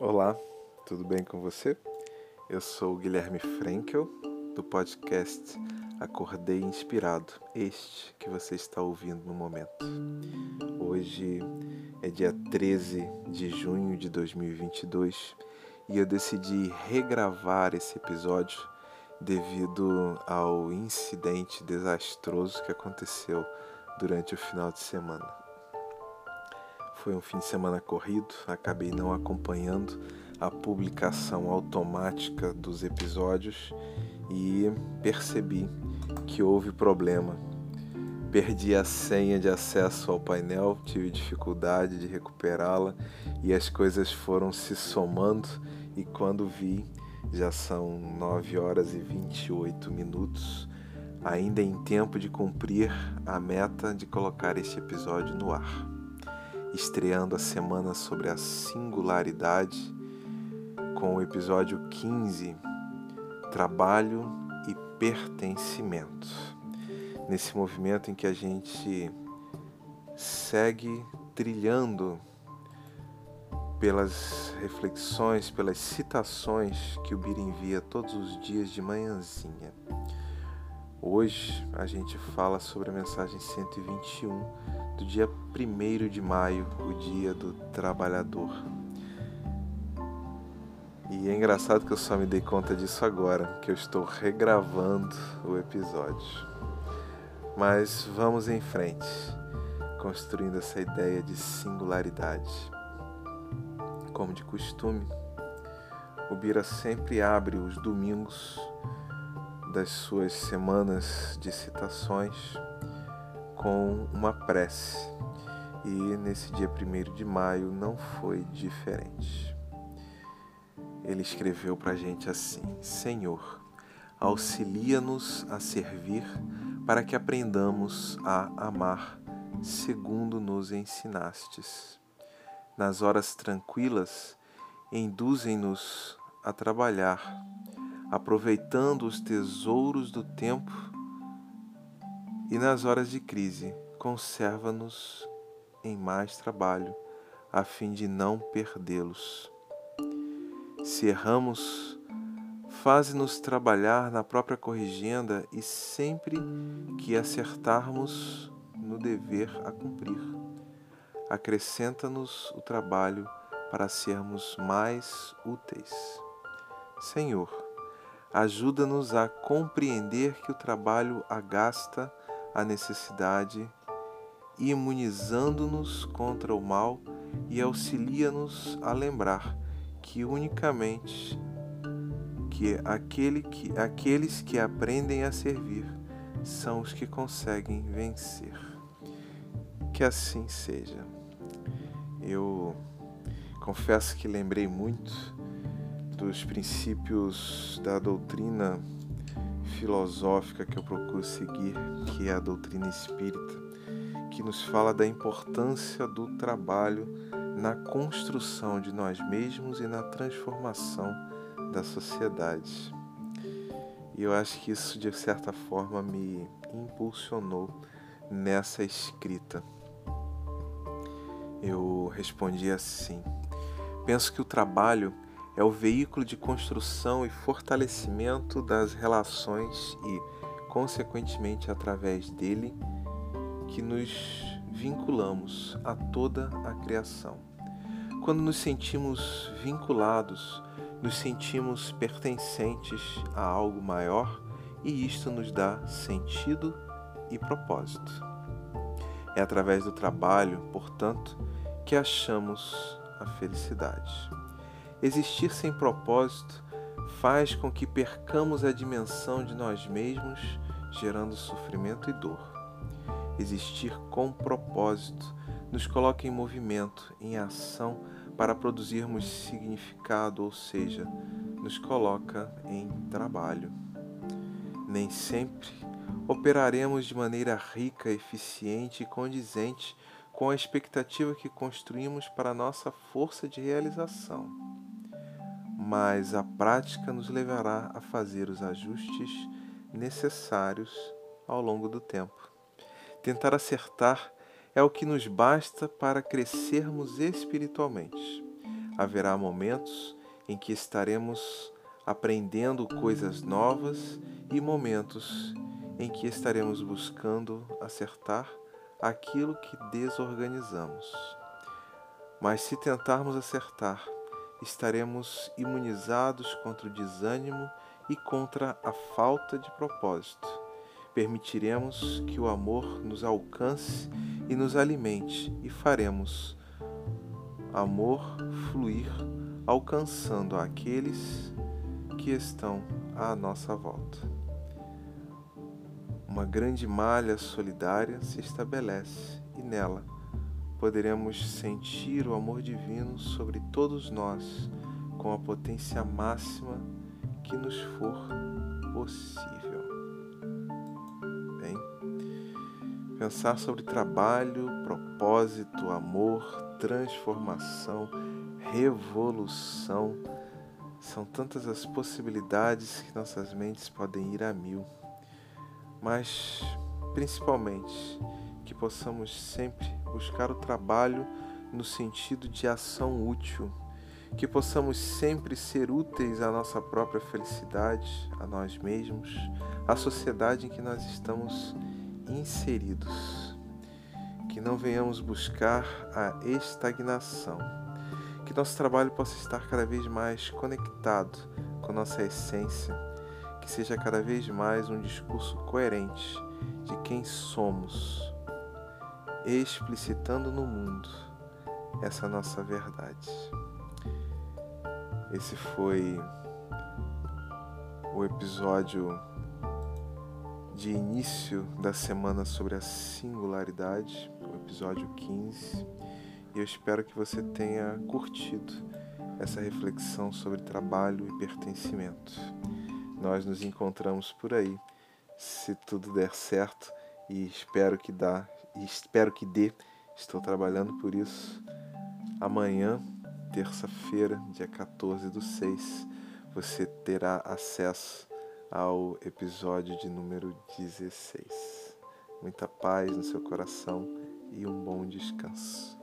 Olá, tudo bem com você? Eu sou Guilherme Frankel, do podcast Acordei Inspirado, este que você está ouvindo no momento. Hoje é dia 13 de junho de 2022 e eu decidi regravar esse episódio devido ao incidente desastroso que aconteceu durante o final de semana. Foi um fim de semana corrido, acabei não acompanhando a publicação automática dos episódios e percebi que houve problema. Perdi a senha de acesso ao painel, tive dificuldade de recuperá-la e as coisas foram se somando e quando vi já são 9 horas e 28 minutos, ainda em tempo de cumprir a meta de colocar este episódio no ar. Estreando a semana sobre a singularidade, com o episódio 15, Trabalho e Pertencimento. Nesse movimento em que a gente segue trilhando pelas reflexões, pelas citações que o Bira envia todos os dias de manhãzinha. Hoje a gente fala sobre a mensagem 121 do dia 1 de maio, o dia do trabalhador. E é engraçado que eu só me dei conta disso agora, que eu estou regravando o episódio. Mas vamos em frente, construindo essa ideia de singularidade. Como de costume, o Bira sempre abre os domingos das suas semanas de citações com uma prece. E nesse dia 1 de maio não foi diferente. Ele escreveu para a gente assim: Senhor, auxilia-nos a servir para que aprendamos a amar segundo nos ensinastes nas horas tranquilas, induzem-nos a trabalhar, aproveitando os tesouros do tempo, e nas horas de crise, conserva-nos em mais trabalho, a fim de não perdê-los. Se erramos, faze-nos trabalhar na própria corrigenda e sempre que acertarmos no dever a cumprir acrescenta-nos o trabalho para sermos mais úteis. Senhor, ajuda-nos a compreender que o trabalho agasta a necessidade, imunizando-nos contra o mal e auxilia-nos a lembrar que unicamente que, aquele que aqueles que aprendem a servir são os que conseguem vencer. Que assim seja. Eu confesso que lembrei muito dos princípios da doutrina filosófica que eu procuro seguir, que é a doutrina espírita, que nos fala da importância do trabalho na construção de nós mesmos e na transformação da sociedade. E eu acho que isso, de certa forma, me impulsionou nessa escrita eu respondi assim: Penso que o trabalho é o veículo de construção e fortalecimento das relações e, consequentemente, através dele, que nos vinculamos a toda a criação. Quando nos sentimos vinculados, nos sentimos pertencentes a algo maior e isto nos dá sentido e propósito. É através do trabalho, portanto, que achamos a felicidade. Existir sem propósito faz com que percamos a dimensão de nós mesmos, gerando sofrimento e dor. Existir com propósito nos coloca em movimento, em ação, para produzirmos significado, ou seja, nos coloca em trabalho. Nem sempre operaremos de maneira rica, eficiente e condizente com a expectativa que construímos para nossa força de realização. Mas a prática nos levará a fazer os ajustes necessários ao longo do tempo. Tentar acertar é o que nos basta para crescermos espiritualmente. haverá momentos em que estaremos aprendendo coisas novas e momentos em que estaremos buscando acertar aquilo que desorganizamos. Mas se tentarmos acertar, estaremos imunizados contra o desânimo e contra a falta de propósito. Permitiremos que o amor nos alcance e nos alimente e faremos amor fluir, alcançando aqueles que estão à nossa volta. Uma grande malha solidária se estabelece e nela poderemos sentir o amor divino sobre todos nós com a potência máxima que nos for possível. Bem, pensar sobre trabalho, propósito, amor, transformação, revolução, são tantas as possibilidades que nossas mentes podem ir a mil, mas principalmente que possamos sempre buscar o trabalho no sentido de ação útil, que possamos sempre ser úteis à nossa própria felicidade, a nós mesmos, à sociedade em que nós estamos inseridos. Que não venhamos buscar a estagnação, que nosso trabalho possa estar cada vez mais conectado com nossa essência, que seja cada vez mais um discurso coerente de quem somos explicitando no mundo essa nossa verdade. Esse foi o episódio de início da semana sobre a singularidade, o episódio 15, e eu espero que você tenha curtido essa reflexão sobre trabalho e pertencimento. Nós nos encontramos por aí, se tudo der certo, e espero que dá, e espero que dê. Estou trabalhando por isso. Amanhã, terça-feira, dia 14 do 6, você terá acesso ao episódio de número 16. Muita paz no seu coração e um bom descanso.